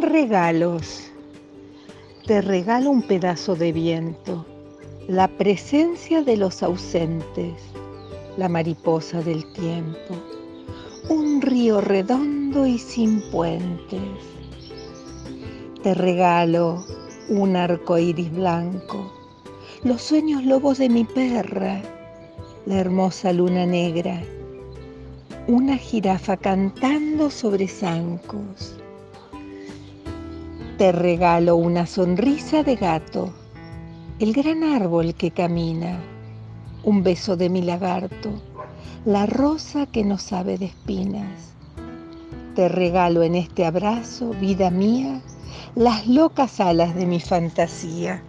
regalos. Te regalo un pedazo de viento, la presencia de los ausentes, la mariposa del tiempo, un río redondo y sin puentes. Te regalo un arco iris blanco, los sueños lobos de mi perra, la hermosa luna negra, una jirafa cantando sobre zancos te regalo una sonrisa de gato, el gran árbol que camina, un beso de mi lagarto, la rosa que no sabe de espinas. Te regalo en este abrazo, vida mía, las locas alas de mi fantasía.